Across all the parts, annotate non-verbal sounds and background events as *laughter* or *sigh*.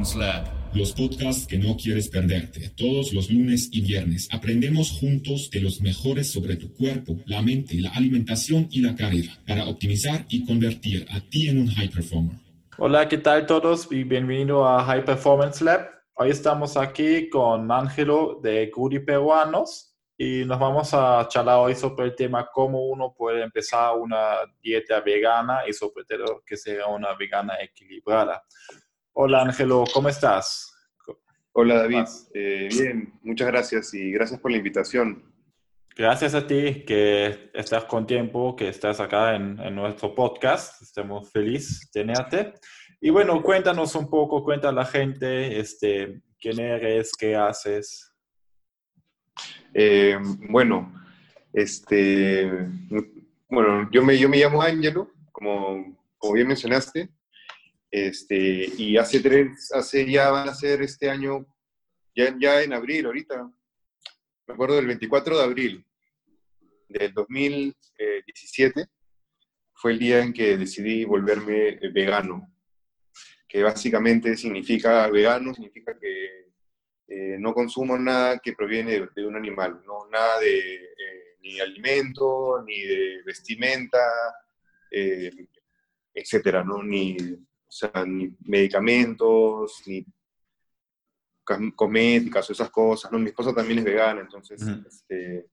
Performance Lab. Los podcasts que no quieres perderte. Todos los lunes y viernes aprendemos juntos de los mejores sobre tu cuerpo, la mente, la alimentación y la carrera para optimizar y convertir a ti en un high performer. Hola, ¿qué tal todos? Y bienvenido a High Performance Lab. Hoy estamos aquí con Ángelo de Curi Peruanos y nos vamos a charlar hoy sobre el tema cómo uno puede empezar una dieta vegana y sobre todo que sea una vegana equilibrada. Hola Ángelo, ¿cómo estás? Hola David, eh, bien, muchas gracias y gracias por la invitación. Gracias a ti que estás con tiempo, que estás acá en, en nuestro podcast. Estamos felices de tenerte. Y bueno, cuéntanos un poco, cuenta a la gente este, quién eres, qué haces. Eh, bueno, este, bueno, yo me, yo me llamo Ángelo, como, como bien mencionaste, este, y hace tres, hace ya van a ser este año, ya, ya en abril, ahorita, me acuerdo del 24 de abril del 2017, fue el día en que decidí volverme vegano, que básicamente significa vegano, significa que eh, no consumo nada que proviene de, un animal, ¿no? nada de eh, ni alimento, ni de vestimenta, eh, etcétera, ¿no? Ni, ni medicamentos, ni cosméticas o esas cosas, ¿no? Mi esposa también es vegana, entonces, este,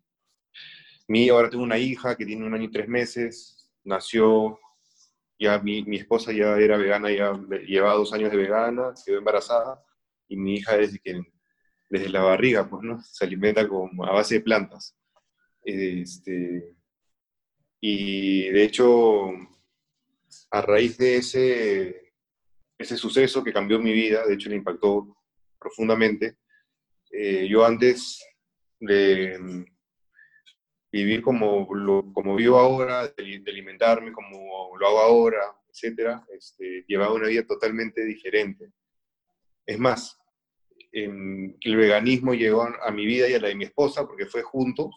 mi, ahora tengo una hija que tiene un año y tres meses, nació, ya mi, mi esposa ya era vegana, ya llevaba dos años de vegana, quedó embarazada, y mi hija desde que desde la barriga, pues, ¿no? Se alimenta como a base de plantas. Este, y de hecho, a raíz de ese, ese suceso que cambió mi vida, de hecho le impactó profundamente, eh, yo antes de vivir como, lo, como vivo ahora, de, alimentarme como lo hago ahora, etc., este, llevaba una vida totalmente diferente. Es más, el veganismo llegó a mi vida y a la de mi esposa, porque fue juntos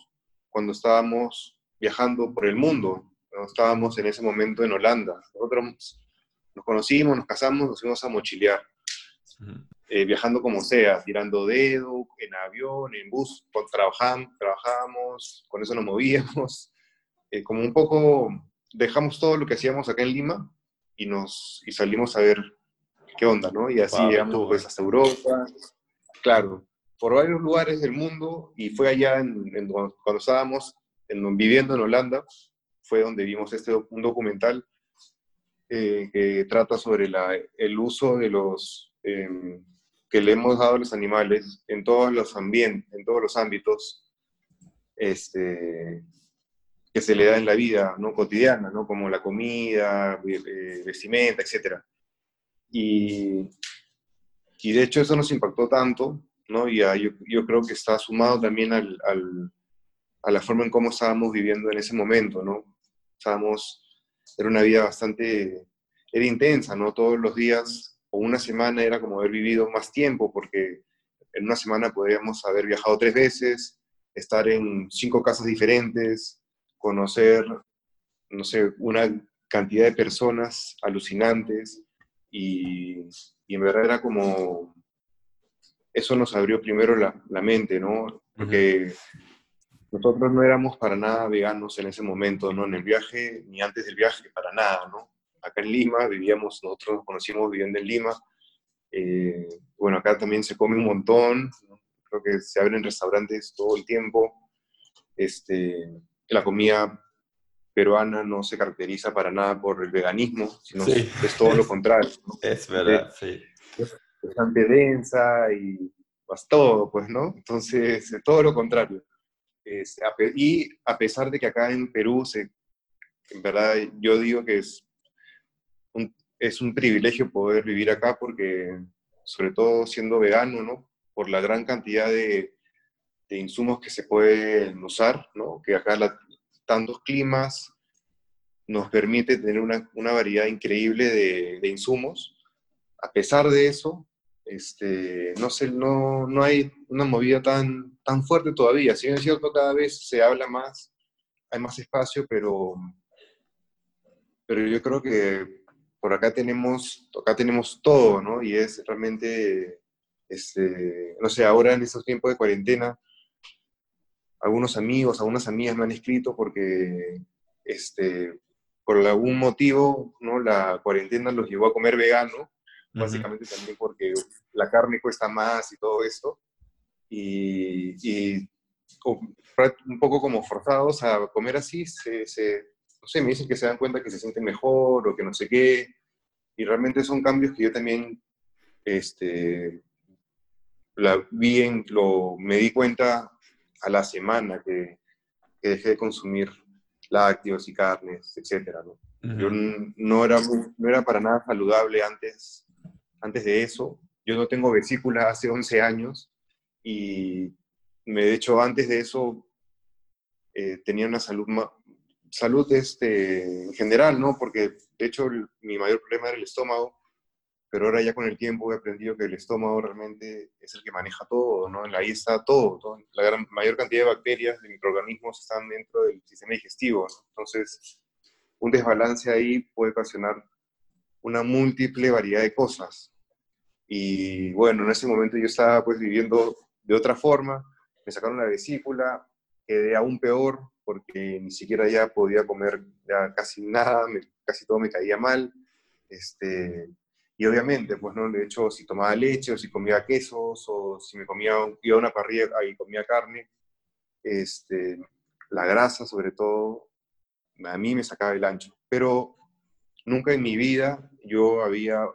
cuando estábamos viajando por el mundo. estábamos en ese momento en Holanda. Nosotros nos conocimos, nos casamos, nos fuimos a mochilear. Eh, viajando como sea, tirando dedo, en avión, en bus, trabajamos, trabajábamos, con eso nos movíamos. *laughs* Eh, como un poco dejamos todo lo que hacíamos acá en Lima y, nos, y salimos a ver qué onda, ¿no? Y así llegamos pues, hasta Europa, Claro, por varios lugares del mundo y fue allá en, cuando estábamos viviendo en Holanda, fue donde vimos este un documental eh, que trata sobre la, el uso de los em, que le hemos dado a los animales en todos los ambientes, en todos los ámbitos este, que se le da en la vida ¿no? cotidiana, ¿no? como la comida, eh, vestimenta, etc. Y y de hecho eso nos impactó tanto, ¿no? Y yo, yo, creo que está sumado también al, al, a la forma en cómo estábamos viviendo en ese momento, ¿no? Estábamos, era una vida bastante, era intensa, ¿no? Todos los días o una semana era como haber vivido más tiempo, porque en una semana podríamos haber viajado tres veces, estar en cinco casas diferentes, conocer, no sé, una cantidad de personas alucinantes y, y en verdad era como, eso nos abrió primero la, la mente, ¿no? Porque nosotros no éramos para nada veganos en ese momento, ¿no? En el viaje, ni antes del viaje, para nada, ¿no? Acá en Lima vivíamos, nosotros nos conocimos viviendo en Lima. Eh, bueno, acá también se come un montón, creo que se abren restaurantes todo el tiempo. Este, la comida peruana no se caracteriza para nada por el veganismo, sino es todo lo contrario. *laughs* Es verdad, sí. Es bastante densa y pues todo, pues, ¿no? Entonces, todo lo contrario. Y a pesar de que acá en Perú, se, en verdad, yo digo que es un, es un privilegio poder vivir acá porque, sobre todo siendo vegano, ¿no? Por la gran cantidad de, de insumos que se pueden usar, ¿no? Que acá la, tantos climas, nos permite tener una, una variedad increíble de, de, insumos. A pesar de eso, este, no, sé, no, no hay una movida tan, tan fuerte todavía. Si bien es cierto, cada vez se habla más, hay más espacio, pero, pero yo creo que por acá tenemos, acá tenemos todo, ¿no? Y es realmente, este, no sé, ahora en estos tiempos de cuarentena, algunos amigos, algunas amigas me han escrito porque, este, por algún motivo, ¿no? La cuarentena los llevó a comer vegano, básicamente también porque la carne cuesta más y todo esto, y, y un poco como forzados a comer así, se, se, no sé, me dicen que se dan cuenta que se sienten mejor o que no sé qué, y realmente son cambios que yo también este, la, vi lo, me di cuenta a la semana que, que dejé de consumir lácteos y carnes, etc. ¿no? Yo no era, no era para nada saludable antes, antes de eso. Yo no tengo vesícula hace 11 años y me, de hecho antes de eso eh, tenía una salud salud este, en general, ¿no? Porque de hecho mi mayor problema era el estómago, pero ahora ya con el tiempo he aprendido que el estómago realmente es el que maneja todo, ¿no? Ahí está todo, la gran, mayor cantidad de bacterias, de microorganismos están dentro del sistema digestivo, Entonces, un desbalance ahí puede ocasionar una múltiple variedad de cosas. Y bueno, en ese momento yo estaba pues viviendo de otra forma, me sacaron la vesícula, quedé aún peor, porque ni siquiera ya podía comer ya casi nada, casi todo me caía mal. Este, y obviamente, pues no, de hecho, si tomaba leche o si comía quesos o si me comía, iba a una parrilla y comía carne, este, la grasa sobre todo, a mí me sacaba el ancho. Pero nunca en mi vida yo había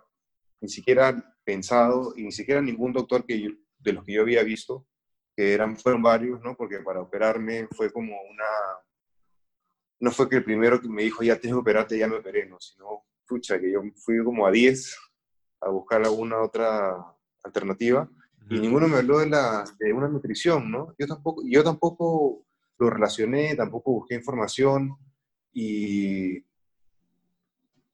ni siquiera pensado, y ni siquiera ningún doctor que de los que yo había visto, que eran, fueron varios, ¿no? Porque para operarme fue como una... No fue que el primero que me dijo, ya tienes que operarte, ya me operé, no, sino, pucha, que yo fui como a 10 a buscar alguna otra alternativa y ninguno me habló de, la, de una nutrición, ¿no? Yo tampoco, yo tampoco lo relacioné, tampoco busqué información y,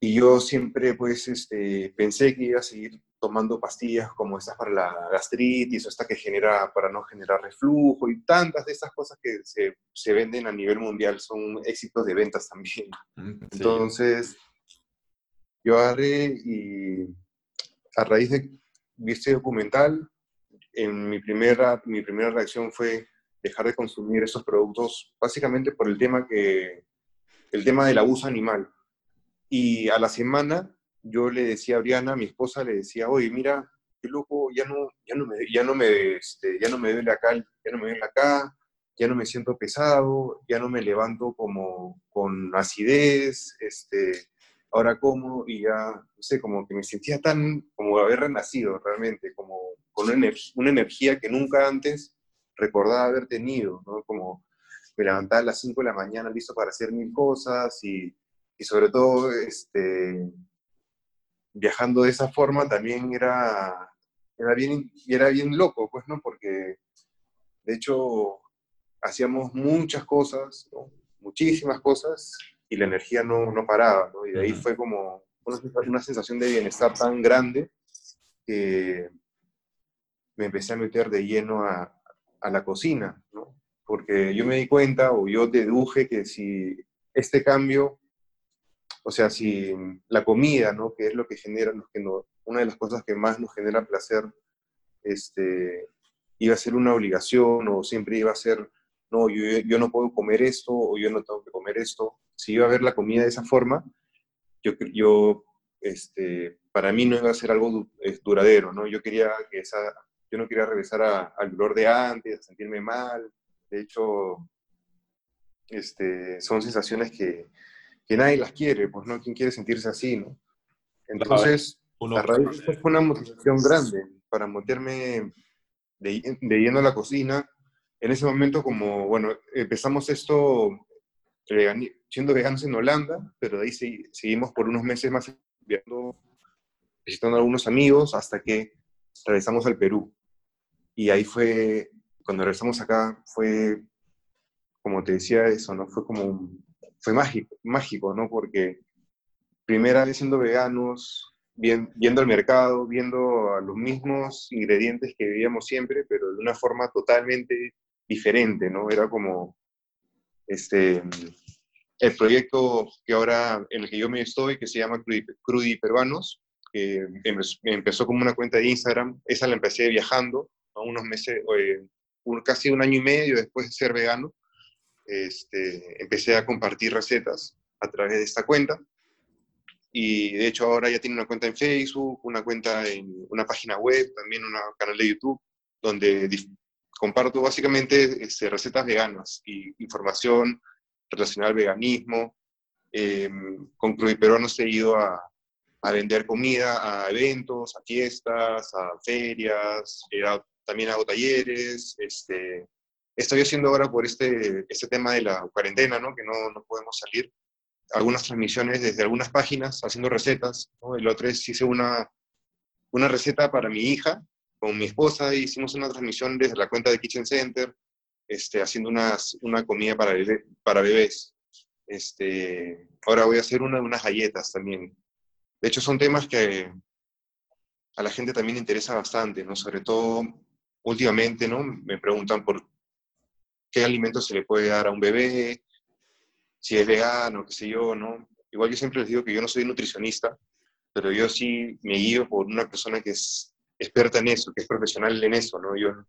y yo siempre pues este, pensé que iba a seguir tomando pastillas como estas para la gastritis o esta que genera para no generar reflujo y tantas de estas cosas que se, se venden a nivel mundial son éxitos de ventas también. Entonces, yo agarré y a raíz de este documental, en mi primera, mi primera reacción fue dejar de consumir esos productos, básicamente por el tema, que, el tema del abuso animal. Y a la semana yo le decía a Briana, mi esposa, le decía, oye, mira, qué loco, ya no, ya no me, ya no me, este, ya no me duele acá, ya no me duele acá, ya no me siento pesado, ya no me levanto como con acidez, este, ahora como, y ya, no sé, como que me sentía tan, como haber renacido realmente, como con una, una energía que nunca antes recordaba haber tenido, ¿no? Como me levantaba a las 5 de la mañana listo para hacer mil cosas y, y sobre todo, este, viajando de esa forma también era, era, bien, era bien loco, pues, ¿no? Porque, de hecho, hacíamos muchas cosas, muchísimas cosas, y la energía no, no paraba, ¿no? Y de ahí fue como una, una, sensación de bienestar tan grande que me empecé a meter de lleno a, a la cocina, ¿no? Porque yo me di cuenta, o yo deduje que si este cambio o sea, si la comida, ¿no? Que es lo que genera, que no, una de las cosas que más nos genera placer, este, iba a ser una obligación o siempre iba a ser, no, yo, yo no puedo comer esto o yo no tengo que comer esto. Si iba a ver la comida de esa forma, yo, yo este, para mí no iba a ser algo duradero, ¿no? Yo quería que esa, yo no quería regresar al dolor de antes, a sentirme mal. De hecho, este, son sensaciones que, que nadie las quiere, pues no, ¿quién quiere sentirse así, no? Entonces, la raíz fue una motivación grande para meterme de, de yendo a la cocina. En ese momento, como, bueno, empezamos esto siendo veganos en Holanda, pero de ahí seguimos por unos meses más viendo, visitando a algunos amigos hasta que regresamos al Perú. Y ahí fue, cuando regresamos acá, fue, como te decía eso, ¿no? Fue como un, fue mágico, mágico, ¿no? Porque primera vez siendo veganos, viendo el mercado, viendo a los mismos ingredientes que vivíamos siempre, pero de una forma totalmente diferente, ¿no? Era como, este, el proyecto que ahora en el que yo me estoy, que se llama Crudi, Peruanos, que empezó como una cuenta de Instagram, esa la empecé viajando, a unos meses, eh, casi un año y medio después de ser vegano, este, empecé a compartir recetas a través de esta cuenta. Y de hecho ahora ya tiene una cuenta en Facebook, una cuenta en una página web, también un canal de YouTube, donde comparto básicamente este, recetas veganas y información relacionada al veganismo. Eh, con Crudiperuanos he ido a, a, vender comida a eventos, a fiestas, a ferias, también hago talleres. Este, estoy haciendo ahora por este, este tema de la cuarentena, ¿no? que no, no podemos salir, algunas transmisiones desde algunas páginas haciendo recetas. ¿no? El otro es hice una, una receta para mi hija, con mi esposa hicimos una transmisión desde la cuenta de Kitchen Center, este, haciendo unas, una comida para, para bebés. Este, ahora voy a hacer una, unas galletas también. De hecho, son temas que a la gente también interesa bastante, ¿no? Sobre todo últimamente, ¿no? Me preguntan por qué alimentos se le puede dar a un bebé, si es vegano, qué sé yo, ¿no? Igual yo siempre les digo que yo no soy nutricionista, pero yo sí me guío por una persona que es experta en eso, que es profesional en eso, ¿no? Yo,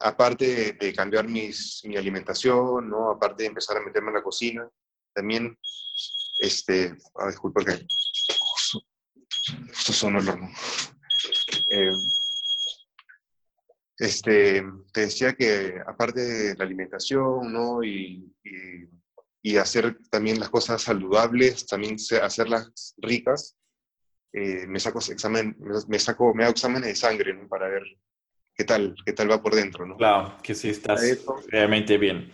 aparte de, cambiar mis, mi alimentación, ¿no? Aparte de empezar a meterme en la cocina, también, este, ah, disculpa que esto son el horno. Eh, este, te decía que aparte de la alimentación, ¿no? Y, y, y hacer también las cosas saludables, también hacerlas ricas, eh, me saco examen, me saco, me hago exámenes de sangre para ver qué tal, qué tal va por dentro, ¿no? Claro, que si estás realmente bien.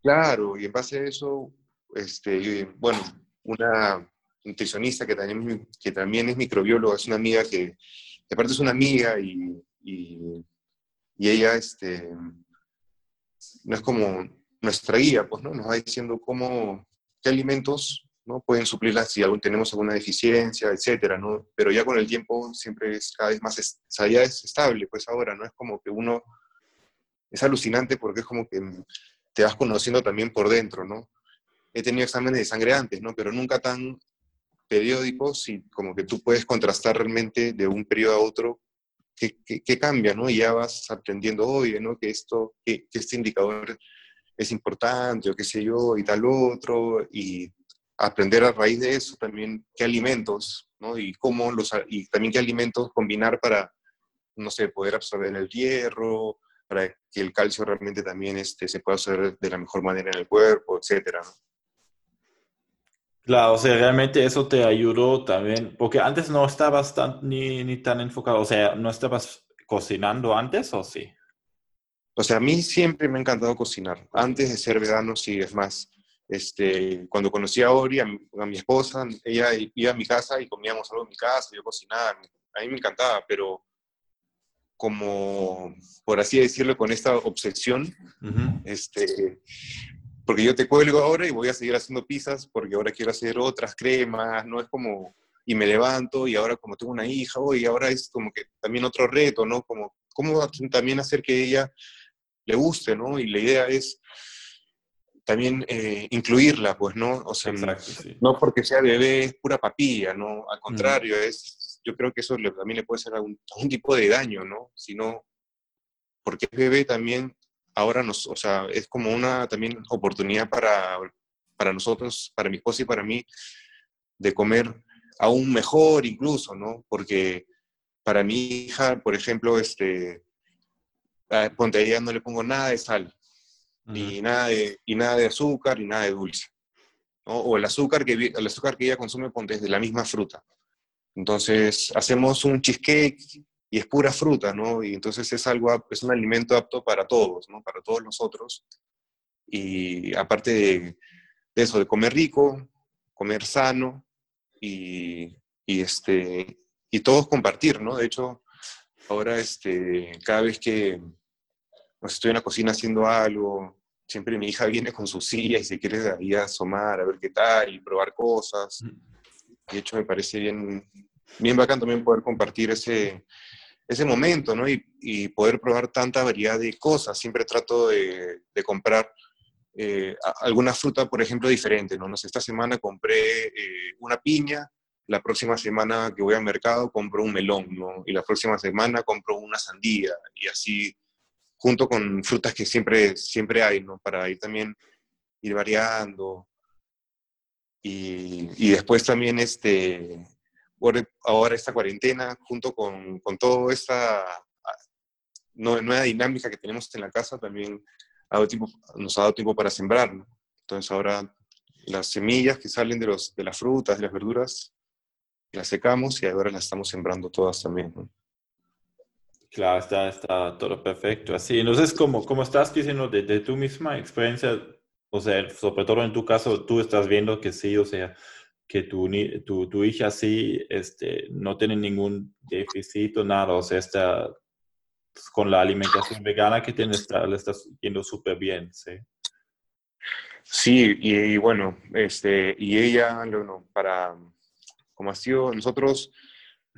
Claro, y en base a eso, este, bueno, una nutricionista que también, que también es microbióloga, es una amiga que, aparte es una amiga y, y, y, ella, este, no es como nuestra guía, pues, ¿no? Nos va diciendo cómo, qué alimentos ¿no? Pueden suplirlas si algún, tenemos alguna deficiencia, etcétera, ¿no? Pero ya con el tiempo siempre es cada vez más, o ya es estable, pues ahora, ¿no? Es como que uno, es alucinante porque es como que te vas conociendo también por dentro, ¿no? He tenido exámenes de sangre antes, ¿no? Pero nunca tan periódicos y como que tú puedes contrastar realmente de un periodo a otro qué, qué, cambia, ¿no? Y ya vas aprendiendo, oye, ¿no? Que esto, que, que este indicador es importante o qué sé yo y tal otro y aprender a raíz de eso también qué alimentos, ¿no? Y cómo los, y también qué alimentos combinar para, no sé, poder absorber el hierro, para que el calcio realmente también este, se pueda absorber de la mejor manera en el cuerpo, etcétera, ¿no? Claro, o sea, realmente eso te ayudó también, porque antes no estabas tan, ni, ni tan enfocado, o sea, ¿no estabas cocinando antes o sí? O sea, a mí siempre me ha encantado cocinar. Antes de ser vegano, sí, es más, este, cuando conocí a Ori, a mi, esposa, ella iba a mi casa y comíamos algo en mi casa, yo cocinaba, a mí me encantaba, pero como, por así decirlo, con esta obsesión, este, porque yo te cuelgo ahora y voy a seguir haciendo pizzas porque ahora quiero hacer otras cremas, no es como, y me levanto y ahora como tengo una hija, hoy ahora es como que también otro reto, ¿no? Como, ¿cómo también hacer que ella le guste, ¿no? Y la idea es también eh, incluirla, pues, ¿no? O sea, no porque sea bebé es pura papilla, ¿no? Al contrario, es, yo creo que eso también le puede hacer algún, tipo de daño, ¿no? Sino, porque es bebé también, ahora nos, o sea, es como una también oportunidad para, para nosotros, para mi esposa y para mí, de comer aún mejor incluso, ¿no? Porque para mi hija, por ejemplo, este, ponte a ella no le pongo nada de sal, ni, nada de, y nada de azúcar, ni nada de dulce. O el azúcar, que, el azúcar que ella consume desde la misma fruta. Entonces, hacemos un cheesecake y es pura fruta, ¿no? Y entonces es algo, es un alimento apto para todos, ¿no? Para todos nosotros. Y aparte de, eso, de comer rico, comer sano y, y, este, y todos compartir, ¿no? De hecho, ahora este, cada vez que pues, estoy en la cocina haciendo algo, siempre mi hija viene con su silla y se quiere ahí asomar a ver qué tal y probar cosas. De hecho, me parece bien, bien bacán también poder compartir ese, ese momento, ¿no? Y, y poder probar tanta variedad de cosas. Siempre trato de, comprar eh, alguna fruta, por ejemplo, diferente, ¿no? no sé, esta semana compré eh, una piña, la próxima semana que voy al mercado compro un melón, ¿no? Y la próxima semana compro una sandía, y así, junto con frutas que siempre, siempre hay, ¿no? Para ir también, ir variando. Y, y después también, este, ahora esta cuarentena, junto con, con toda esta nueva dinámica que tenemos en la casa, también nos ha dado tiempo para sembrar. Entonces ahora las semillas que salen de, los, de las frutas, de las verduras, las secamos y ahora las estamos sembrando todas también. Claro, está, está todo perfecto. Así, entonces, como, como estás diciendo de, de, tu misma experiencia, o sea, sobre todo en tu caso, tú estás viendo que sí, o sea, que tu, tu, tu hija sí este, no tiene ningún déficit o nada, o sea, está con la alimentación vegana que tiene, está, le estás yendo súper bien, ¿sí? Sí, y, bueno, este, y ella, bueno, para, como ha sido, nosotros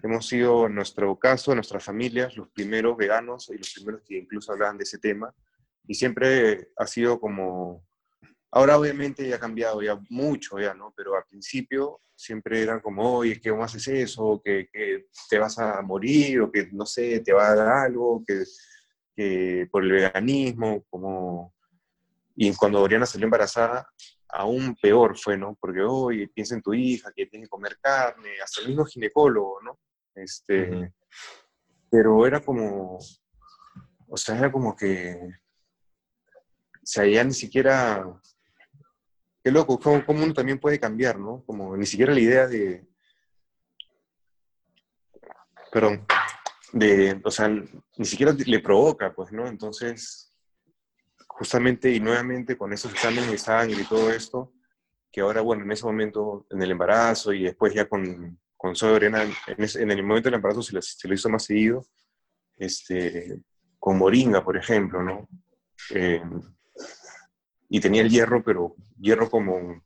hemos sido, en nuestro caso, en nuestras familias, los primeros veganos y los primeros que incluso hablaban de ese tema, y siempre ha sido como, ahora obviamente ya ha cambiado ya mucho, ya, ¿no? Pero al principio siempre eran como, oye, ¿qué más haces eso? Que, que, te vas a morir, o que, no sé, te va a dar algo, que, que por el veganismo, como... Y cuando Oriana salió embarazada, aún peor fue, ¿no? Porque, oye, piensa en tu hija, que tiene que comer carne, hasta el mismo ginecólogo, ¿no? Este, Pero era como, o sea, era como que, o sea, ya ni siquiera qué loco, cómo, uno también puede cambiar, ¿no? Como ni siquiera la idea de, perdón, de, o sea, ni siquiera le provoca, pues, ¿no? Entonces, justamente y nuevamente con esos exámenes de sangre y todo esto, que ahora, bueno, en ese momento, en el embarazo y después ya con, con Soy en, en, el momento del embarazo se, se, lo hizo más seguido, este, con moringa, por ejemplo, ¿no? Eh, y tenía el hierro, pero hierro como,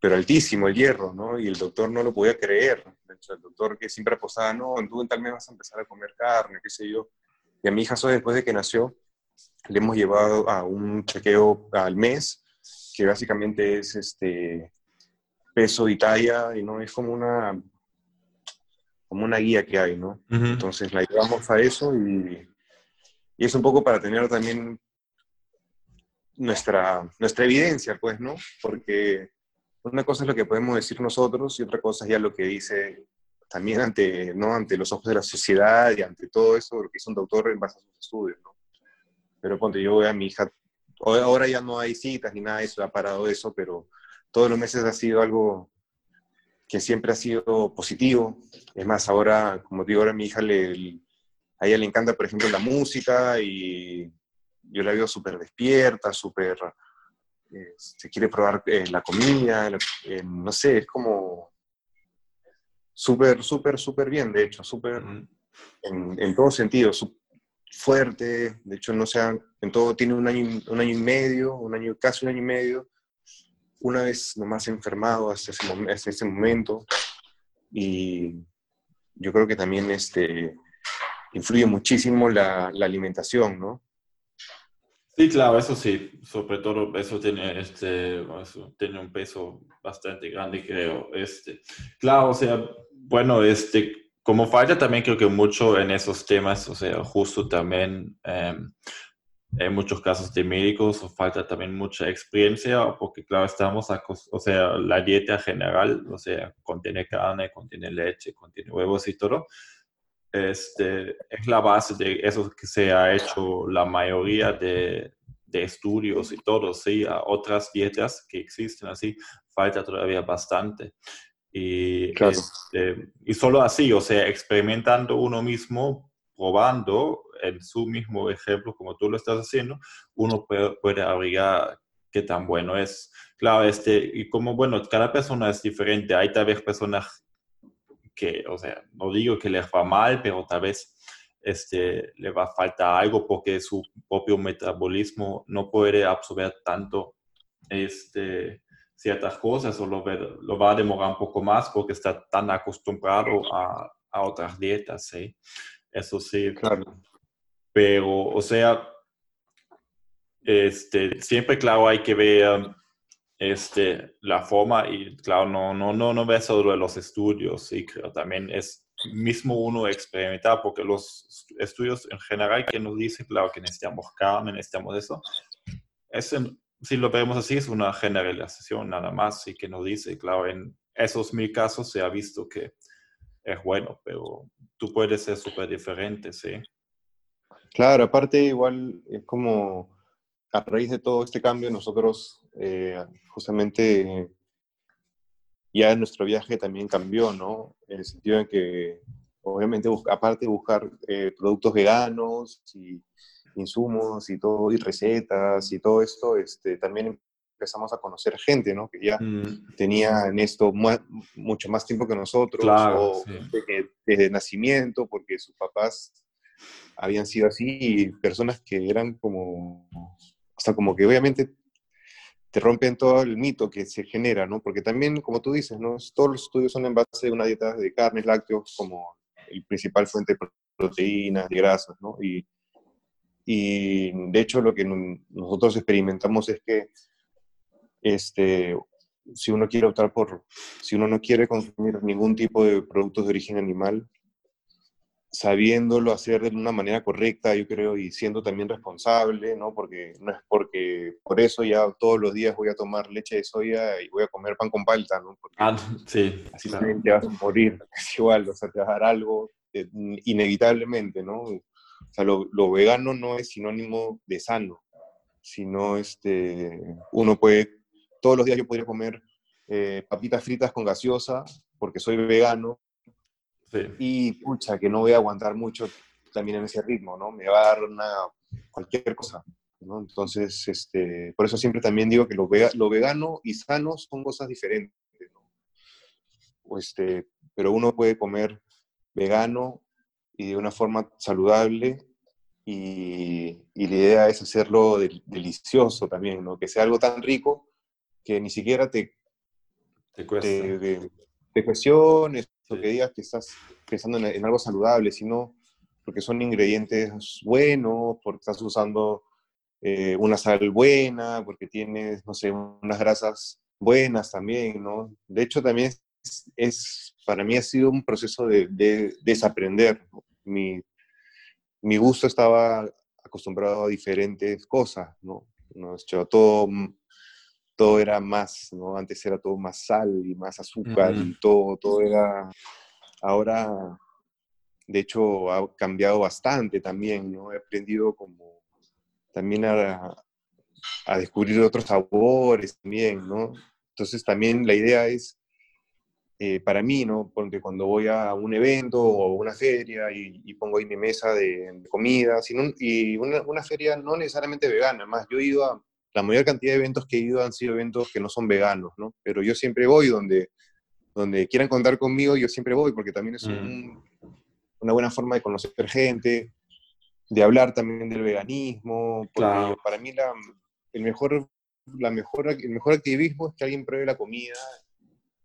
pero altísimo el hierro, ¿no? Y el doctor no lo podía creer. De hecho, el doctor que siempre apostaba, no, tú en tal mes vas a empezar a comer carne, qué sé yo. Y a mi hija, después de que nació, le hemos llevado a un chequeo al mes, que básicamente es este peso y talla, y no es como una como una guía que hay, ¿no? Entonces la llevamos a eso y, y es un poco para tener también nuestra, nuestra evidencia, pues, ¿no? Porque una cosa es lo que podemos decir nosotros y otra cosa es ya lo que dice también ante, ¿no? ante los ojos de la sociedad y ante todo eso, lo que hizo un doctor en base a sus estudios, ¿no? Pero ponte, yo voy a mi hija, ahora ya no hay citas ni nada de eso, ha parado eso, pero todos los meses ha sido algo que siempre ha sido positivo. Es más, ahora, como digo, ahora a mi hija le, a ella le encanta, por ejemplo, la música y yo la veo súper despierta, súper, eh, se quiere probar eh, la comida, eh, no sé, es como súper, súper, súper bien, de hecho, súper, en, en todo sentido, fuerte, de hecho, no sea, en todo tiene un año, un año y medio, un año, casi un año y medio, una vez nomás enfermado hasta ese, hasta ese momento, y yo creo que también este, influye muchísimo la, la alimentación, ¿no? Sí, claro, eso sí, sobre todo eso tiene, este, tiene un peso bastante grande, creo. Este, claro, o sea, bueno, este, como falta también creo que mucho en esos temas, o sea, justo también em, en muchos casos de médicos falta también mucha experiencia, porque claro, estamos, o sea, la dieta general, o sea, contiene carne, contiene leche, contiene huevos y todo, este, es la base de eso que se ha hecho la mayoría de, de estudios y todo, sí, a otras dietas que existen así, falta todavía bastante. Y, este, y solo así, o sea, experimentando uno mismo, probando en su mismo ejemplo, como tú lo estás haciendo, uno puede, puede abrigar qué tan bueno es. Claro, este, y como, bueno, cada persona es diferente. Hay tal vez personas que, o sea, no digo que les va mal, pero tal vez este, le va a faltar algo porque su propio metabolismo no puede absorber tanto este, ciertas cosas o lo, lo, va a demorar un poco más porque está tan acostumbrado a, a otras dietas, ¿sí? Eso sí. Claro. Pero, o sea, este, siempre, claro, hay que ver este, la forma y, claro, no, no, no, no ver solo los estudios, sí, creo, también es mismo uno experimentar, porque los estudios en general que nos dicen, claro, que necesitamos carne, necesitamos eso, es si lo vemos así, es una generalización nada más, y que nos dice, claro, en esos mil casos se ha visto que es bueno, pero tú puedes ser súper diferente, ¿sí? Claro, aparte igual es como a raíz de todo este cambio nosotros eh, justamente ya nuestro viaje también cambió, ¿no? En el sentido en que obviamente aparte de buscar eh, productos veganos y insumos y todo, y recetas y todo esto, este, también empezamos a conocer gente, ¿no? Que ya mm. tenía en esto mucho más tiempo que nosotros, o desde, nacimiento, porque sus papás habían sido así, y personas que eran como, o sea, como que obviamente te rompen todo el mito que se genera, ¿no? Porque también, como tú dices, ¿no? Todos los estudios son en base de una dieta de carnes, lácteos, como el principal fuente de proteínas, y grasas, ¿no? Y, y de hecho lo que nosotros experimentamos es que este, si uno quiere optar por, si uno no quiere consumir ningún tipo de productos de origen animal, sabiéndolo hacer de una manera correcta, yo creo, y siendo también responsable, ¿no? Porque no es porque por eso ya todos los días voy a tomar leche de soya y voy a comer pan con palta, ¿no? Porque ah, sí. Así también te vas a morir, *laughs* es igual, o sea, te vas a dar algo eh, inevitablemente, ¿no? O sea, lo, vegano no es sinónimo de sano, sino este, uno puede, todos los días yo podría comer eh, papitas fritas con gaseosa porque soy vegano y pucha, que no voy a aguantar mucho también en ese ritmo, ¿no? Me va a dar una, cualquier cosa, ¿no? Entonces, este, por eso siempre también digo que lo, lo vegano y sano son cosas diferentes, ¿no? Este, pero uno puede comer vegano y de una forma saludable y, y la idea es hacerlo delicioso también, ¿no? Que sea algo tan rico que ni siquiera te, te, te, te cuestiones o que digas que estás pensando en, algo saludable, sino porque son ingredientes buenos, porque estás usando eh, una sal buena, porque tienes, no sé, unas grasas buenas también, ¿no? De hecho, también es, para mí ha sido un proceso de, desaprender. Mi, mi, gusto estaba acostumbrado a diferentes cosas, ¿no? ¿no? Todo, todo era más, ¿no? Antes era todo más sal y más azúcar y todo, todo era... Ahora, de hecho, ha cambiado bastante también, ¿no? He aprendido como también a, a descubrir otros sabores también, ¿no? Entonces también la idea es eh, para mí, ¿no? Porque cuando voy a un evento o una feria y, pongo ahí mi mesa de, comida, sino, y una, una, feria no necesariamente vegana, además yo he ido a, la mayor cantidad de eventos que he ido han sido eventos que no son veganos, ¿no? Pero yo siempre voy donde, donde quieran contar conmigo, yo siempre voy, porque también es mm. una buena forma de conocer gente, de hablar también del veganismo, porque para mí la, el, mejor, la mejor, el mejor activismo es que alguien pruebe la comida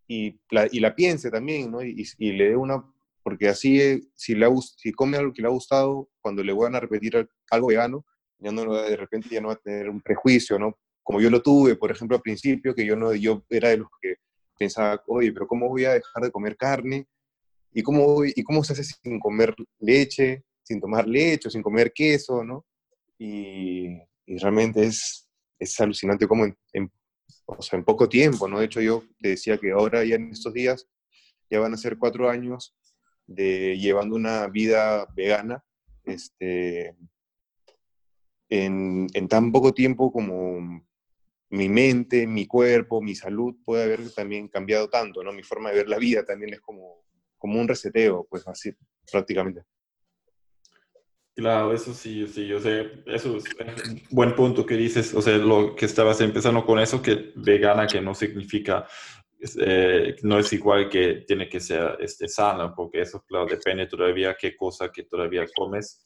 y la, y la piense también, ¿no? Y, y, le dé una, porque así, si, le si come algo que le ha gustado, cuando le van a repetir algo vegano, ya no de repente ya no va a tener un prejuicio, ¿no? Como yo lo tuve, por ejemplo, al principio, que yo no, yo era de los que pensaba, oye, pero ¿cómo voy a dejar de comer carne? ¿Y cómo, y cómo se hace sin comer leche, sin tomar leche, sin comer queso, ¿no? Y, realmente es, es alucinante como en o sea, en poco tiempo, ¿no? De hecho, yo te decía que ahora ya en estos días ya van a ser cuatro años de llevando una vida vegana, este, en, en tan poco tiempo como mi mente, mi cuerpo, mi salud puede haber también cambiado tanto, ¿no? Mi forma de ver la vida también es como, como un reseteo, pues así, prácticamente. Claro, eso sí, sí, yo sé, eso es un buen punto que dices, o sea, lo que estabas empezando con eso, que vegana, que no significa, eh, no es igual que tiene que ser este, sana, porque eso, claro, depende todavía qué cosa que todavía comes.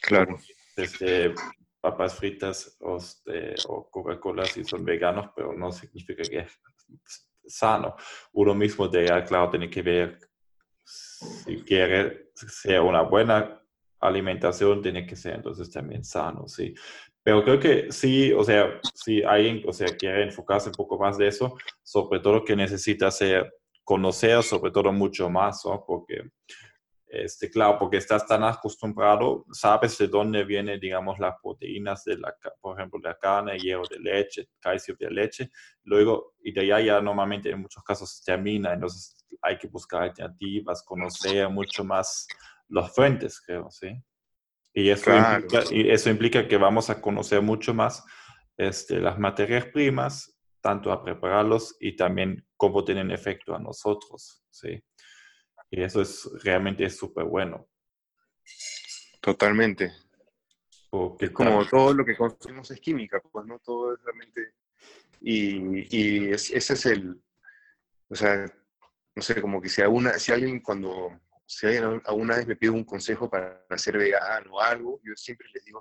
Claro. Desde papas fritas o, este, o Coca-Cola si son veganos, pero no significa que es sano. Uno mismo de, claro, tiene que ver si quiere ser una buena alimentación tiene que ser entonces también sano, sí. Pero creo que sí, o sea, si alguien, o sea, quiere enfocarse un poco más de eso, sobre todo que necesita hacer, conocer sobre todo mucho más, ¿no? Porque, este, claro, porque estás tan acostumbrado, sabes de dónde vienen, digamos, las proteínas de la, por ejemplo, de la carne, hierro de leche, calcio de leche, luego, y de allá ya normalmente en muchos casos termina, entonces hay que buscar alternativas, conocer mucho más los fuentes, creo, ¿sí? Y eso, implica, y eso implica que vamos a conocer mucho más este, las materias primas, tanto a prepararlos y también cómo tienen efecto a nosotros, ¿sí? Y eso es realmente súper bueno. Totalmente. Porque es como todo lo que consumimos es química, pues no todo es realmente... Y, y ese es el... O sea, no sé, como que si, alguna, si alguien cuando si alguien alguna vez me pide un consejo para ser vegano o algo, yo siempre les digo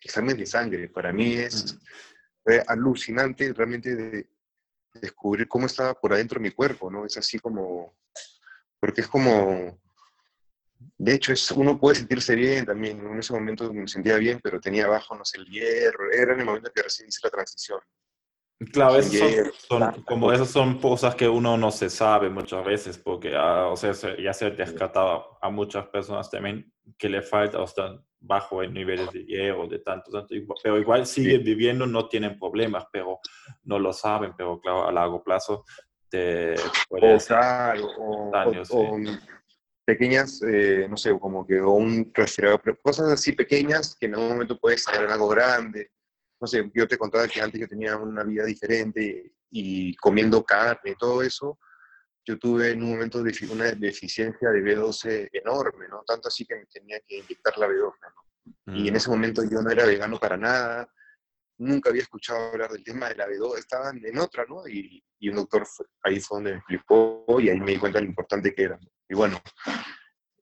examen de sangre. Para mí es alucinante realmente de descubrir cómo está por adentro mi cuerpo, ¿no? Es así como, porque es como, de hecho, es, uno puede sentirse bien también, en ese momento me sentía bien, pero tenía bajo, no sé, el hierro, era en el momento que recién hice la transición. Claro, son, como esas son cosas que uno no se sabe muchas veces, porque ah, o sea, ya se ha descartado a muchas personas también que le falta o están bajo en niveles de hierro, de tanto, tanto, pero igual siguen viviendo, no tienen problemas, pero no lo saben, pero claro, a largo plazo te puede o, o, pequeñas, eh, no sé, como que un respirador, cosas así pequeñas que en un momento puedes ser algo grande no sé, yo te contaba que antes yo tenía una vida diferente y comiendo carne y todo eso, yo tuve en un momento una deficiencia de B12 enorme, ¿no? Tanto así que me tenía que inyectar la B12, ¿no? Y en mm. ese momento yo no era vegano para nada, nunca había escuchado hablar del tema de la B12, estaban en otra, ¿no? Y, y un doctor ahí fue donde me explicó y ahí me di cuenta de lo importante que era. Y bueno,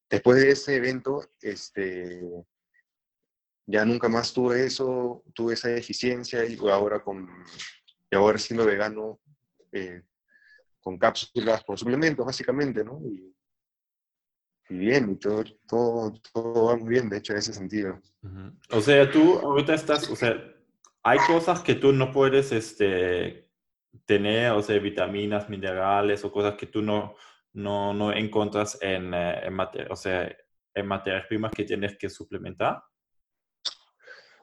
después de ese evento, este, ya nunca más tuve eso, tuve esa deficiencia y ahora con y ahora siendo vegano eh, con cápsulas, con suplementos básicamente, ¿no? Y, bien, y todo, todo, todo, va muy bien, de hecho, en ese sentido. O sea, tú ahorita estás, o sea, hay cosas que tú no puedes este, tener, o sea, vitaminas, minerales o cosas que tú no, no, no encuentras en, eh, en, o sea, en materias primas que tienes que suplementar.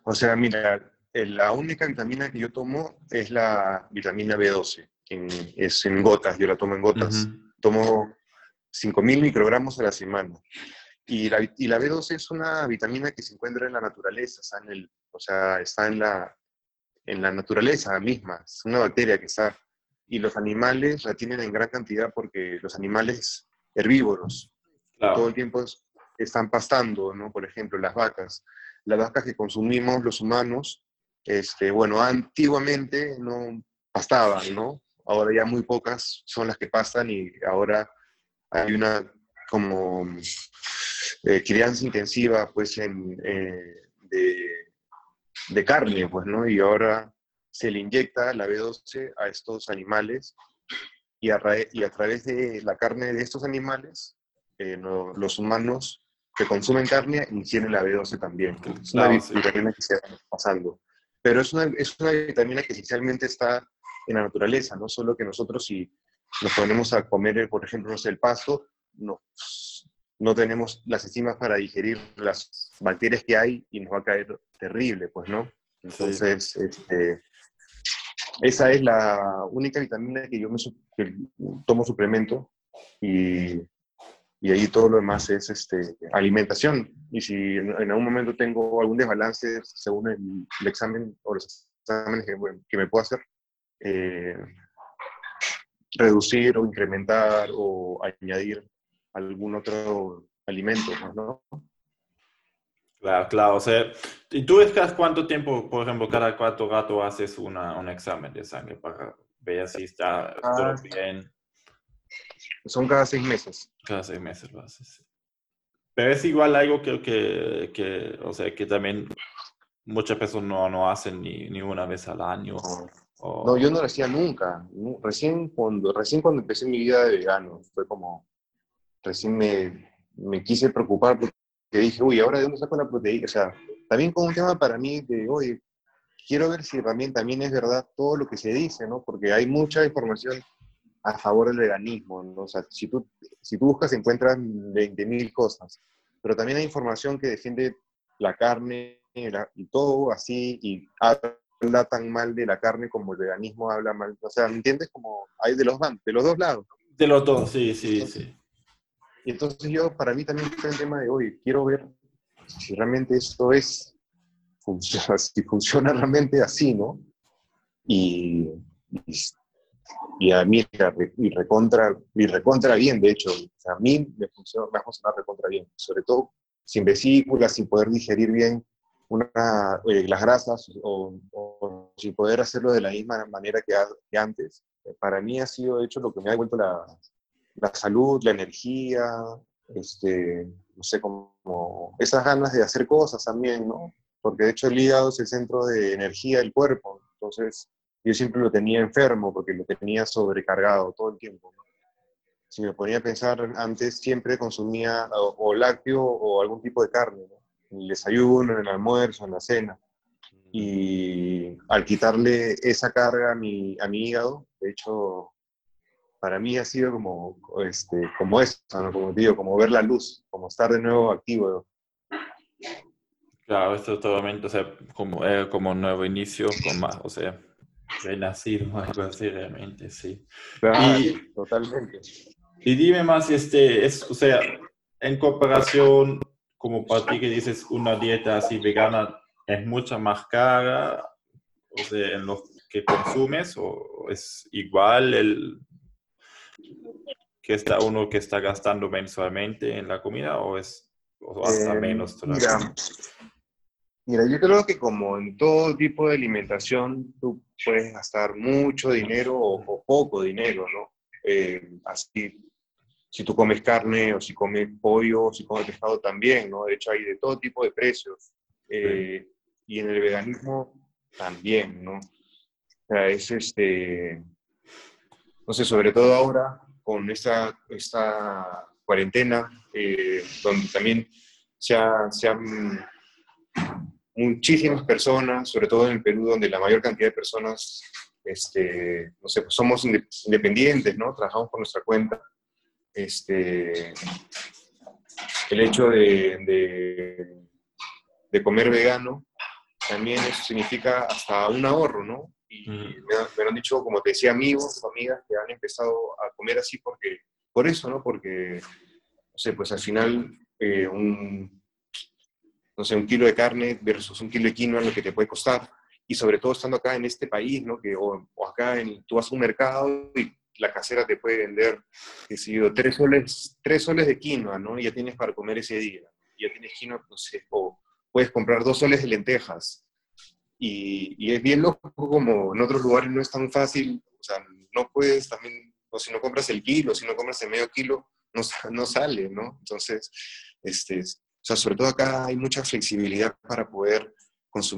O sea, mira, la única vitamina que yo tomo es la vitamina B12, es en gotas, yo la tomo en gotas. Tomo 5.000 microgramos a la semana. Y la, y la, B12 es una vitamina que se encuentra en la naturaleza, está en el, o sea, está en la, en la naturaleza misma, es una bacteria que está. Y los animales la tienen en gran cantidad porque los animales herbívoros todo el tiempo están pastando, ¿no? Por ejemplo, las vacas las vacas que consumimos los humanos, este, bueno, antiguamente no pastaban, ¿no? Ahora ya muy pocas son las que pastan y ahora hay una como eh, crianza intensiva, pues, en, eh, de, carne, pues, ¿no? Y ahora se le inyecta la B12 a estos animales y a, y a través de la carne de estos animales, eh, los humanos que consumen carne ingieren la B12 también. Es una vitamina que se está pasando. Pero es una, es una vitamina que esencialmente está en la naturaleza, no solo que nosotros si nos ponemos a comer, por ejemplo, no sé, el pasto, no, no tenemos las enzimas para digerir las bacterias que hay y nos va a caer terrible, pues, ¿no? Entonces, este, esa es la única vitamina que yo me, que tomo suplemento y y ahí todo lo demás es este, alimentación. Y si en, algún momento tengo algún desbalance según el, examen o los exámenes que, me puedo hacer, eh, reducir o incrementar o añadir algún otro alimento, ¿no? Claro, claro. O sea, ¿y tú ves cuánto tiempo, por ejemplo, cada cuatro gato haces una, un examen de sangre para ver si está todo ah. bien? Son cada seis meses. Cada seis meses lo haces. Pero es igual algo que, que, que o sea, que también muchas personas no, no hacen ni, ni, una vez al año. No, yo no lo hacía nunca. Recién cuando, recién cuando empecé mi vida de vegano, fue como, recién me, me quise preocupar porque dije, uy, ¿ahora de dónde saco la proteína? O sea, también como un tema para mí de, oye, quiero ver si también, también es verdad todo lo que se dice, ¿no? Porque hay mucha información a favor del veganismo, ¿no? O sea, si tú, si tú buscas encuentras 20.000 cosas, pero también hay información que defiende la carne y todo así, y habla tan mal de la carne como el veganismo habla mal. O sea, ¿me entiendes? Como hay de los, de los dos lados. De los dos, sí, sí, sí. Y entonces yo, para mí también fue el tema de, hoy quiero ver si realmente esto es, funciona, *laughs* si funciona realmente así, ¿no? Y, y, a mí, y recontra, y recontra bien, de hecho, a mí me, funciona, me ha funcionado recontra bien, sobre todo sin vesículas, sin poder digerir bien una, eh, las grasas o, sin poder hacerlo de la misma manera que, que antes. Para mí ha sido, de hecho, lo que me ha devuelto la, la salud, la energía, este, no sé, como esas ganas de hacer cosas también, ¿no? Porque de hecho el hígado es el centro de energía del cuerpo, entonces yo siempre lo tenía enfermo porque lo tenía sobrecargado todo el tiempo. Si me ponía a pensar antes, siempre consumía o, lácteo o algún tipo de carne, ¿no? en el desayuno, en el almuerzo, en la cena. Y al quitarle esa carga a mi, a mi hígado, de hecho, para mí ha sido como, este, como eso, como digo, como ver la luz, como estar de nuevo activo. Claro, esto totalmente, o sea, como, eh, como un nuevo inicio, con más, o sea, renacido, *laughs* algo así realmente, sí. y, totalmente. Y dime más, este, es, o sea, en comparación, como para ti que dices, una dieta así vegana es mucho más cara, o sea, en lo que consumes, o es igual el, que está uno que está gastando mensualmente en la comida o es hasta eh, menos Mira, mira, yo creo que como en todo tipo de alimentación, tú puedes gastar mucho dinero o, poco dinero, ¿no? Eh, así, si tú comes carne o si comes pollo o si comes pescado también, ¿no? De hecho, hay de todo tipo de precios. Eh, y en el veganismo también, ¿no? O sea, es este no sé, sobre todo ahora con esta, esta cuarentena, eh, donde también se, han muchísimas personas, sobre todo en el Perú, donde la mayor cantidad de personas, este, no sé, pues somos independientes, ¿no? Trabajamos por nuestra cuenta. Este, el hecho de, de, de comer vegano también eso significa hasta un ahorro, ¿no? Y me, han dicho, como te decía, amigos o amigas que han empezado a comer así porque, por eso, ¿no? Porque, no sé, pues al final eh, un, no sé, un kilo de carne versus un kilo de quinoa lo que te puede costar. Y sobre todo estando acá en este país, ¿no? Que, o, acá en, tú vas a un mercado y la casera te puede vender, qué sé yo, tres soles, tres soles de quinoa, ¿no? Y ya tienes para comer ese día. Ya tienes quinoa, no sé, o puedes comprar dos soles de lentejas y, es bien loco como en otros lugares no es tan fácil, o sea, no puedes también, o si no compras el kilo, si no compras el medio kilo, no, no sale, ¿no? Entonces, este, o sea, sobre todo acá hay mucha flexibilidad para poder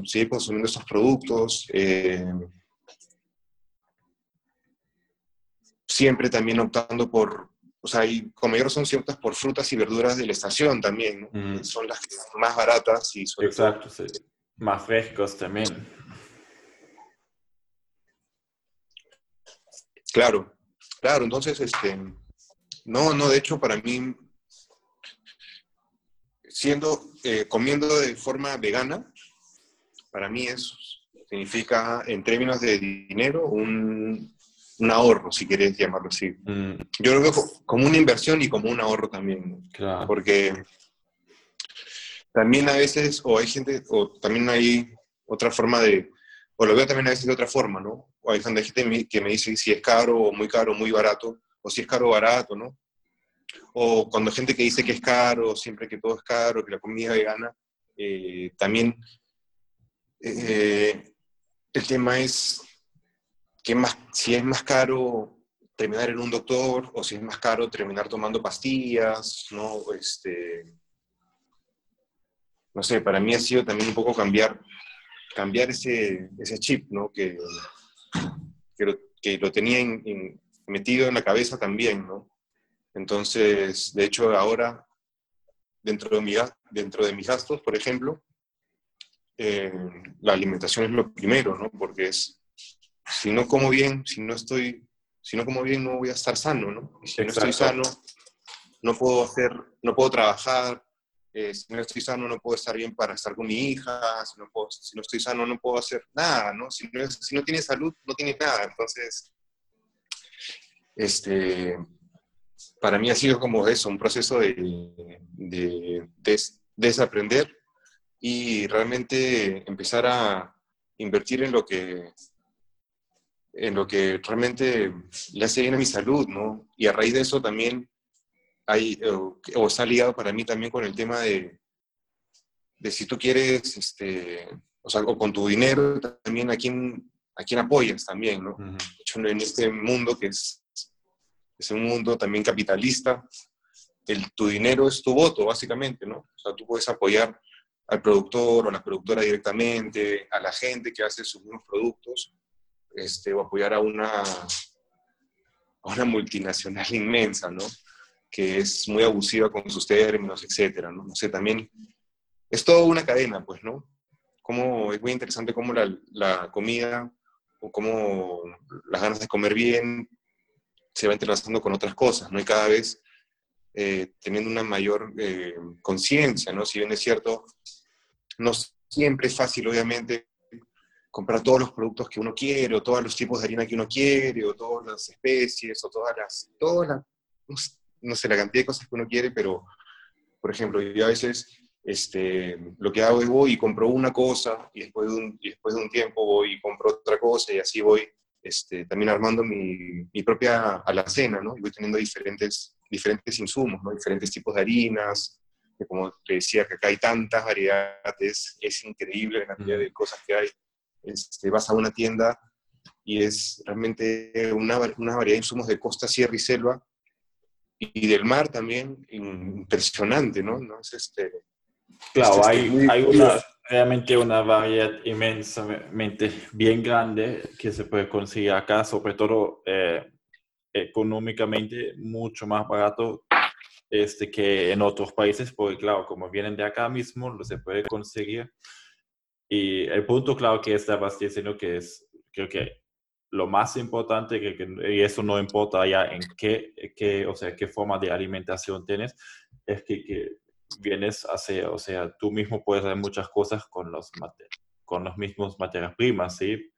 seguir consumiendo estos productos. Eh, siempre también optando por, o sea, y como mayor son ciertas por frutas y verduras de la estación también, ¿no? son las más baratas y sobre Exacto, sí más frescos también. Claro, claro, entonces, este, no, no, de hecho, para mí, siendo, eh, comiendo de forma vegana, para mí eso significa, en términos de dinero, un, un ahorro, si querés llamarlo así. Mm. Yo lo veo como una inversión y como un ahorro también. Claro. Porque también a veces, o hay gente, o también hay otra forma de, o lo veo también a veces de otra forma, ¿no? O hay gente que me dice si es caro o muy caro, muy barato, o si es caro o barato, ¿no? O cuando gente que dice que es caro, siempre que todo es caro, que la comida vegana, eh, también eh, el tema es que más, si es más caro terminar en un doctor o si es más caro terminar tomando pastillas, ¿no? Este, no sé, para mí ha sido también un poco cambiar, cambiar ese, ese chip, ¿no? Que, que, lo, tenía metido en la cabeza también, ¿no? Entonces, de hecho, ahora dentro de, mi, dentro de mis gastos, por ejemplo, eh, la alimentación es lo primero, ¿no? Porque es, si no como bien, si no estoy, si no como bien, no voy a estar sano, ¿no? Y si no estoy sano, no puedo hacer, no puedo trabajar, eh, si no estoy sano, no puedo estar bien para estar con mi hija, si no, puedo, si no estoy sano, no puedo hacer nada, ¿no? Si no, si no tienes salud, no tienes nada. Entonces, este, para mí ha sido como eso, un proceso de, de, desaprender y realmente empezar a invertir en lo que en lo que realmente le hace bien a mi salud, ¿no? Y a raíz de eso también hay, o, está ligado para mí también con el tema de, de si tú quieres, este, o sea, o con tu dinero también a quién, a quién apoyas también, ¿no? en este mundo que es, es un mundo también capitalista, el, tu dinero es tu voto, básicamente, ¿no? O sea, tú puedes apoyar al productor o a la productora directamente, a la gente que hace sus mismos productos, este, o apoyar a una, a una multinacional *laughs* inmensa, ¿no? Que es muy abusiva con sus términos, etcétera, ¿no? No sé, también es toda una cadena, pues, ¿no? Como, es muy interesante cómo la, la comida o cómo las ganas de comer bien se va entrelazando con otras cosas, ¿no? Y cada vez eh, teniendo una mayor eh, conciencia, ¿no? Si bien es cierto, no siempre es fácil, obviamente, comprar todos los productos que uno quiere, o todos los tipos de harina que uno quiere, o todas las especies, o todas las, todas las, no sé, la cantidad de cosas que uno quiere, pero, por ejemplo, yo a veces este, lo que hago es voy y compro una cosa, y después de un, y después de un tiempo voy y compro otra cosa, y así voy este, también armando mi, mi propia alacena, ¿no? Y voy teniendo diferentes diferentes insumos, ¿no? diferentes tipos de harinas, que como te decía, que acá hay tantas variedades, es increíble la cantidad de cosas que hay. Este, vas a una tienda y es realmente una, una variedad de insumos de costa, sierra y selva, y del mar también, impresionante, ¿no? ¿No? Es este, claro, este, hay, hay una, realmente una variedad inmensamente bien grande que se puede conseguir acá, sobre todo eh, económicamente mucho más barato este, que en otros países, porque claro, como vienen de acá mismo, lo se puede conseguir. Y el punto, claro, que estabas diciendo que es, creo que lo más importante, que, y eso no importa ya en qué, qué, o sea, qué forma de alimentación tienes, es que, que vienes a hacer, o sea, tú mismo puedes hacer muchas cosas con los, con los mismos materias primas, ¿sí?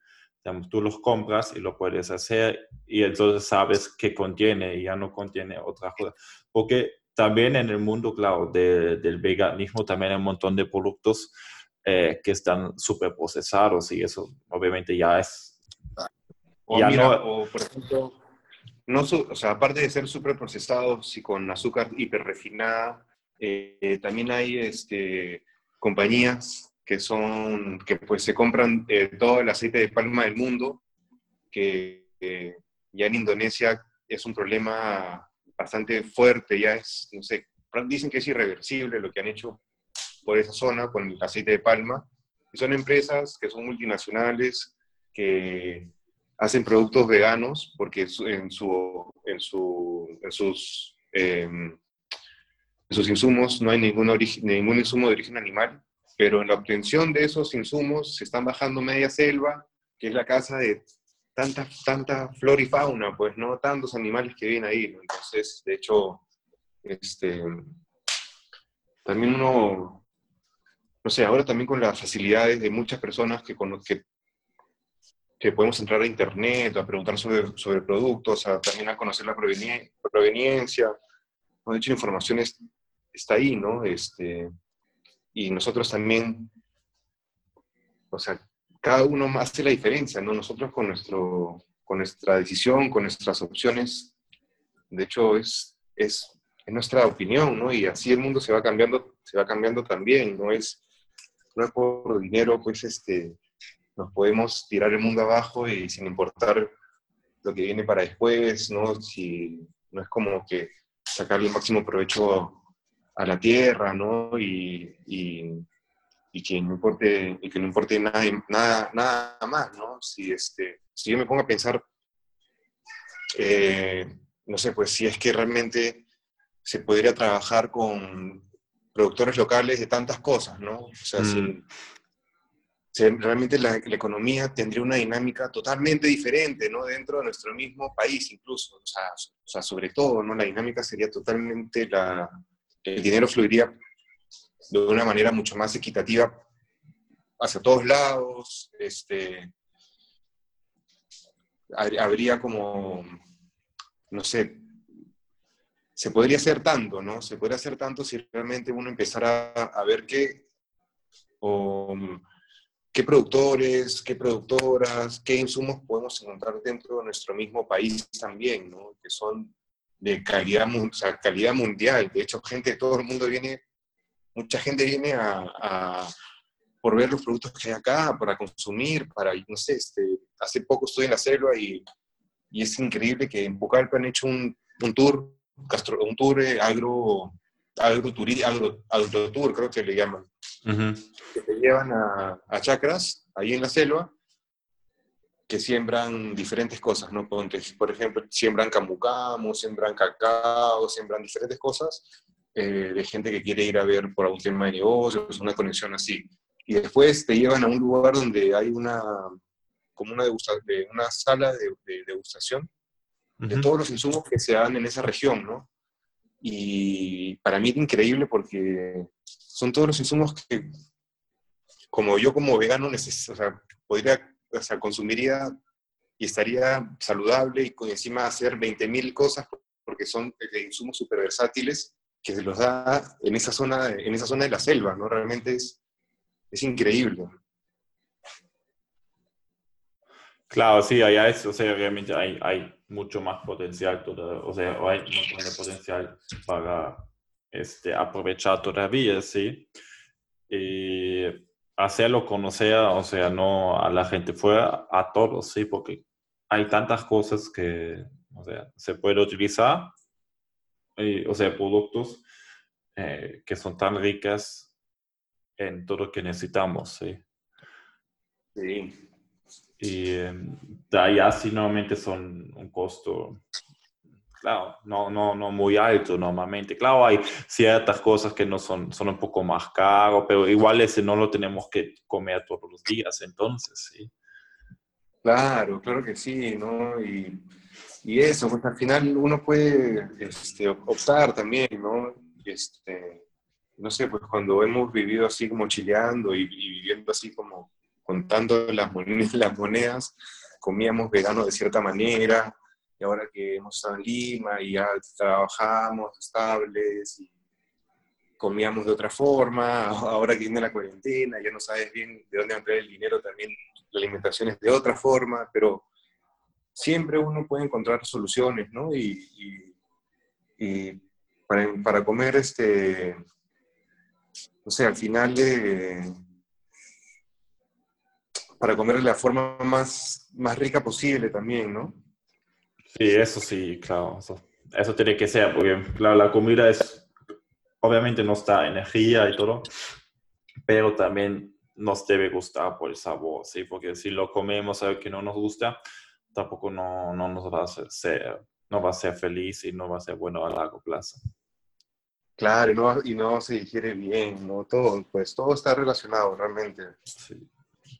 tú los compras y lo puedes hacer y entonces sabes qué contiene y ya no contiene otra cosa. Porque también en el mundo, claro, del veganismo también hay un montón de productos eh, que están súper procesados y eso obviamente ya es... O, no, por ejemplo, no, o sea, aparte de ser súper procesados y con azúcar hiperrefinada, eh, también hay este, compañías que son, que pues se compran eh, todo el aceite de palma del mundo, que ya en Indonesia es un problema bastante fuerte, ya es, no sé, dicen que es irreversible lo que han hecho por esa zona con el aceite de palma. Y son empresas que son multinacionales, que hacen productos veganos, porque en, su, en, su, en sus, em, sus insumos no hay ningún, ningún insumo de origen animal, pero en la obtención de esos insumos se están bajando media selva, que es la casa de tanta, tanta flora y fauna, pues, ¿no? Tantos animales que viven ahí, Entonces, de hecho, este, también uno, no sé, ahora también con las facilidades de muchas personas que, que, que podemos entrar a internet, a preguntar sobre, sobre productos, a, también a conocer la proveniencia, de hecho, la información está ahí, ¿no? Este, y nosotros también, o sea, cada uno hace la diferencia, ¿no? Nosotros con, nuestro, con nuestra decisión, con nuestras opciones, de hecho es, es, es, nuestra opinión, ¿no? Y así el mundo se va cambiando, se va cambiando también, no es, no es por dinero, pues este, nos podemos tirar el mundo abajo y sin importar lo que viene para después, ¿no? Si no es como que sacarle el máximo provecho a la tierra, ¿no? Y, y, y, que no importe, y que no importe nada, nada, nada más, ¿no? Si, este, si yo me pongo a pensar, eh, no sé, pues si es que realmente se podría trabajar con, productores locales de tantas cosas, ¿no? O sea, mm. Realmente la, economía tendría una dinámica totalmente diferente, ¿no? Dentro de nuestro mismo país incluso, o sea, o sobre todo, ¿no? La dinámica sería totalmente, la, el dinero fluiría de una manera mucho más equitativa hacia todos lados, este, habría como, no sé, se podría hacer tanto, ¿no? Se podría hacer tanto si realmente uno empezara a, ver qué, qué productores, qué productoras, qué insumos podemos encontrar dentro de nuestro mismo país también, ¿no? Que son de calidad, o calidad mundial. De hecho, gente de todo el mundo viene, mucha gente viene a, por ver los productos que hay acá, para consumir, para, no sé, este, hace poco estuve en la selva y, y es increíble que en Pucallpa han hecho un, un tour un tour eh, agro, agro, agro, tour, creo que le llaman, que te llevan a, a chacras, ahí en la selva, que siembran diferentes cosas, ¿no? Por ejemplo, siembran camucamo, siembran cacao, siembran diferentes cosas eh, de gente que quiere ir a ver por algún tema de negocios, una conexión así. Y después te llevan a un lugar donde hay una, como una, de una sala de, de degustación de todos los insumos que se dan en esa región, ¿no? Y para mí es increíble porque son todos los insumos que, como yo como vegano, necesito, o sea, podría, o sea, consumiría y estaría saludable y encima hacer 20.000 cosas porque son insumos súper versátiles que se los da en esa zona, en esa zona de la selva, ¿no? Realmente es, es increíble. Claro, sí, allá es, o sea, obviamente hay, hay mucho más potencial, o sea, hay un montón de potencial para este, aprovechar todavía, ¿sí? Y hacerlo conocer, o sea, no a la gente fuera, a todos, ¿sí? Porque hay tantas cosas que, o sea, se puede utilizar, o sea, productos eh, que son tan ricas en todo lo que necesitamos, ¿sí? Sí, y em, allá sí normalmente son un costo, claro, no, no, no muy alto normalmente. Claro, hay ciertas cosas que no son, son un poco más caros, pero igual ese no lo tenemos que comer todos los días, entonces, sí. Claro, claro que sí, ¿no? Y, y eso, pues al final uno puede este, optar también, ¿no? Este, no sé, pues cuando hemos vivido así como chileando y viviendo así como contando las monedas, *laughs* las monedas, comíamos vegano de cierta manera, y ahora que hemos estado en Lima y ya trabajamos estables y comíamos de otra forma, *laughs* ahora que viene la cuarentena, ya no sabes bien de dónde va a traer el dinero, también la alimentación es de otra forma, pero siempre uno puede encontrar soluciones, ¿no? Y, y, para, para, comer, este, o sea, al final de para comer de la forma más, más rica posible también, ¿no? Sí, eso sí, claro. Eso, tiene que ser, porque la comida es, obviamente nos da energía y todo, pero también nos debe gustar por el sabor, ¿sí? Porque si lo comemos algo que no nos gusta, tampoco no, no nos va a hacer, no va a ser feliz y no va a ser bueno a largo plazo. Claro, y no, y no se digiere bien, ¿no? Todo, pues todo está relacionado realmente. Sí.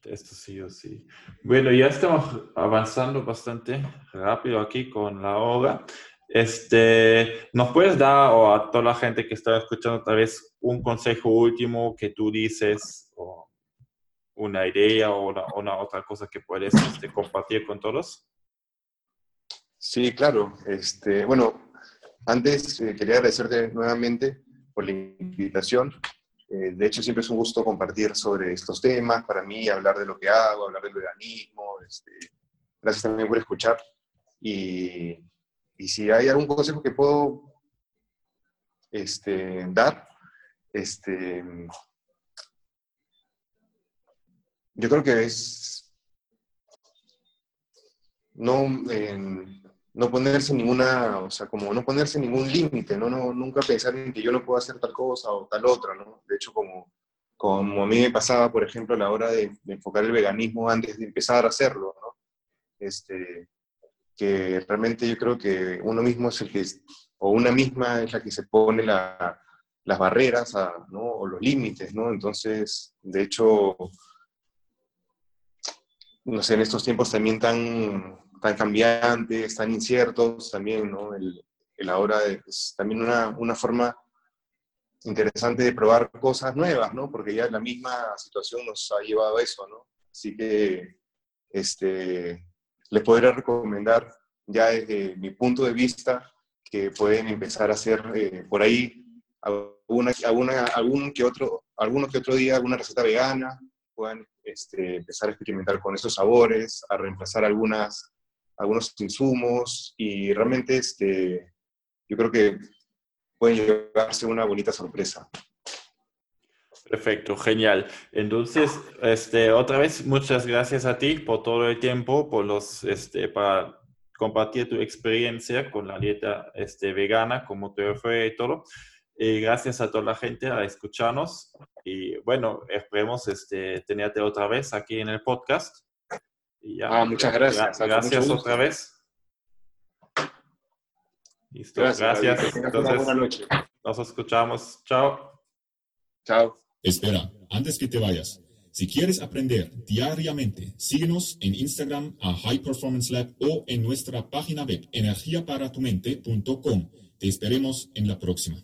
Esto sí o sí. Bueno, ya estamos avanzando bastante rápido aquí con la hora. Este, ¿Nos puedes dar o a toda la gente que está escuchando tal vez un consejo último que tú dices o una idea o una, otra cosa que puedes este, compartir con todos? Sí, claro. Este, bueno, antes eh, quería agradecerte nuevamente por la invitación. Eh, de hecho, siempre es un gusto compartir sobre estos temas, para mí, hablar de lo que hago, hablar del veganismo. Este, gracias también por escuchar. Y, y, si hay algún consejo que puedo este, dar, este, yo creo que es no, no ponerse ninguna, o sea, como no ponerse ningún límite, ¿no? ¿no? Nunca pensar en que yo no puedo hacer tal cosa o tal otra, ¿no? De hecho, como, como a mí me pasaba, por ejemplo, a la hora de, enfocar el veganismo antes de empezar a hacerlo, ¿no? Este, que realmente yo creo que uno mismo es el que, o una misma es la que se pone la, las barreras ¿no? o los límites, ¿no? Entonces, de hecho, no sé, en estos tiempos también tan, tan cambiantes, tan inciertos, también, ¿no? El, el ahora es también una, una, forma interesante de probar cosas nuevas, ¿no? Porque ya la misma situación nos ha llevado a eso, ¿no? Así que, este, les podría recomendar ya desde mi punto de vista que pueden empezar a hacer eh, por ahí alguna, alguna, algún que otro, alguno que otro día alguna receta vegana, puedan este, empezar a experimentar con esos sabores, a reemplazar algunas, algunos insumos y realmente este, yo creo que pueden llevarse una bonita sorpresa. Perfecto, genial. Entonces, este, otra vez, muchas gracias a ti por todo el tiempo, por los, este, para compartir tu experiencia con la dieta este, vegana, cómo te fue y todo. Y gracias a toda la gente a escucharnos. Y bueno, esperemos este, tenerte otra vez aquí en el podcast. Y ya, ah, muchas gracias. gracias otra vez. Listo, gracias. gracias. Entonces, nos escuchamos. Chao. Chao. Espera, antes que te vayas, si quieres aprender diariamente, síguenos en Instagram a High Performance Lab o en nuestra página web energiaparatumente.com. Te esperemos en la próxima.